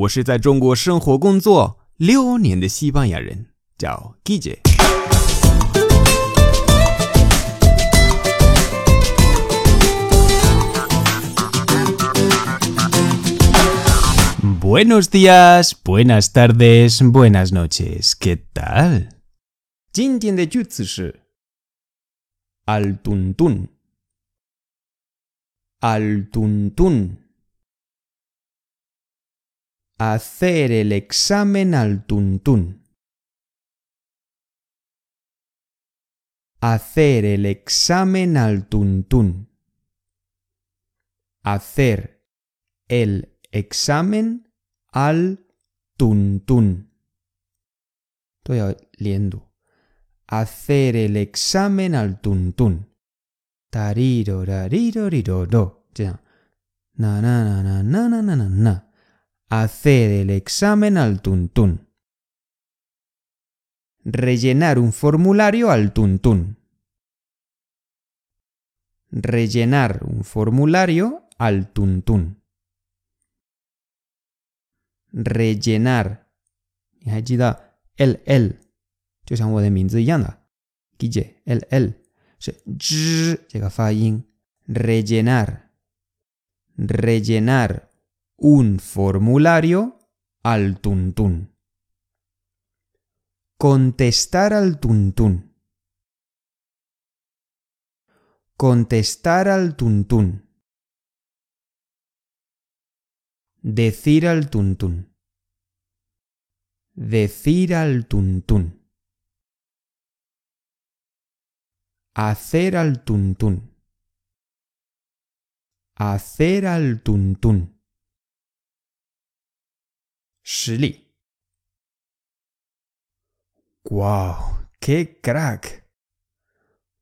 我是在中国生活工作六年的西班牙人，叫 Guille。Buenos días, buenas tardes, buenas noches. ¿Qué tal? 今天的句子是 al tuntún al tuntún Hacer el examen al tuntún. Hacer el examen al tuntún. Hacer el examen al tuntún. Estoy leyendo. Hacer el examen al tuntún. Tarirorariroriroro. Ya. Na na na na na na na na. Hacer el examen al tuntún. Rellenar un formulario al tuntún. Rellenar un formulario al tuntún rellenar，你还记得 l l，就像我的名字一样的，Guille l l 是 zh 这个发音，rellenar，rellenar un formulario al tuntún。contestar al tuntún. Contestar al tuntún. Decir al tuntún. Decir al tuntún. Hacer al tuntún. Hacer al tuntún. Shli. ¡Guau! ¡Qué crack!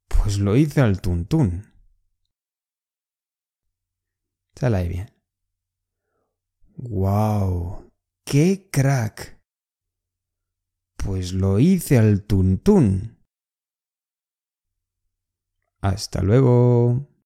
Pues lo hice al tuntún. Sale bien. ¡Wow! ¡Qué crack! Pues lo hice al tuntún. Hasta luego.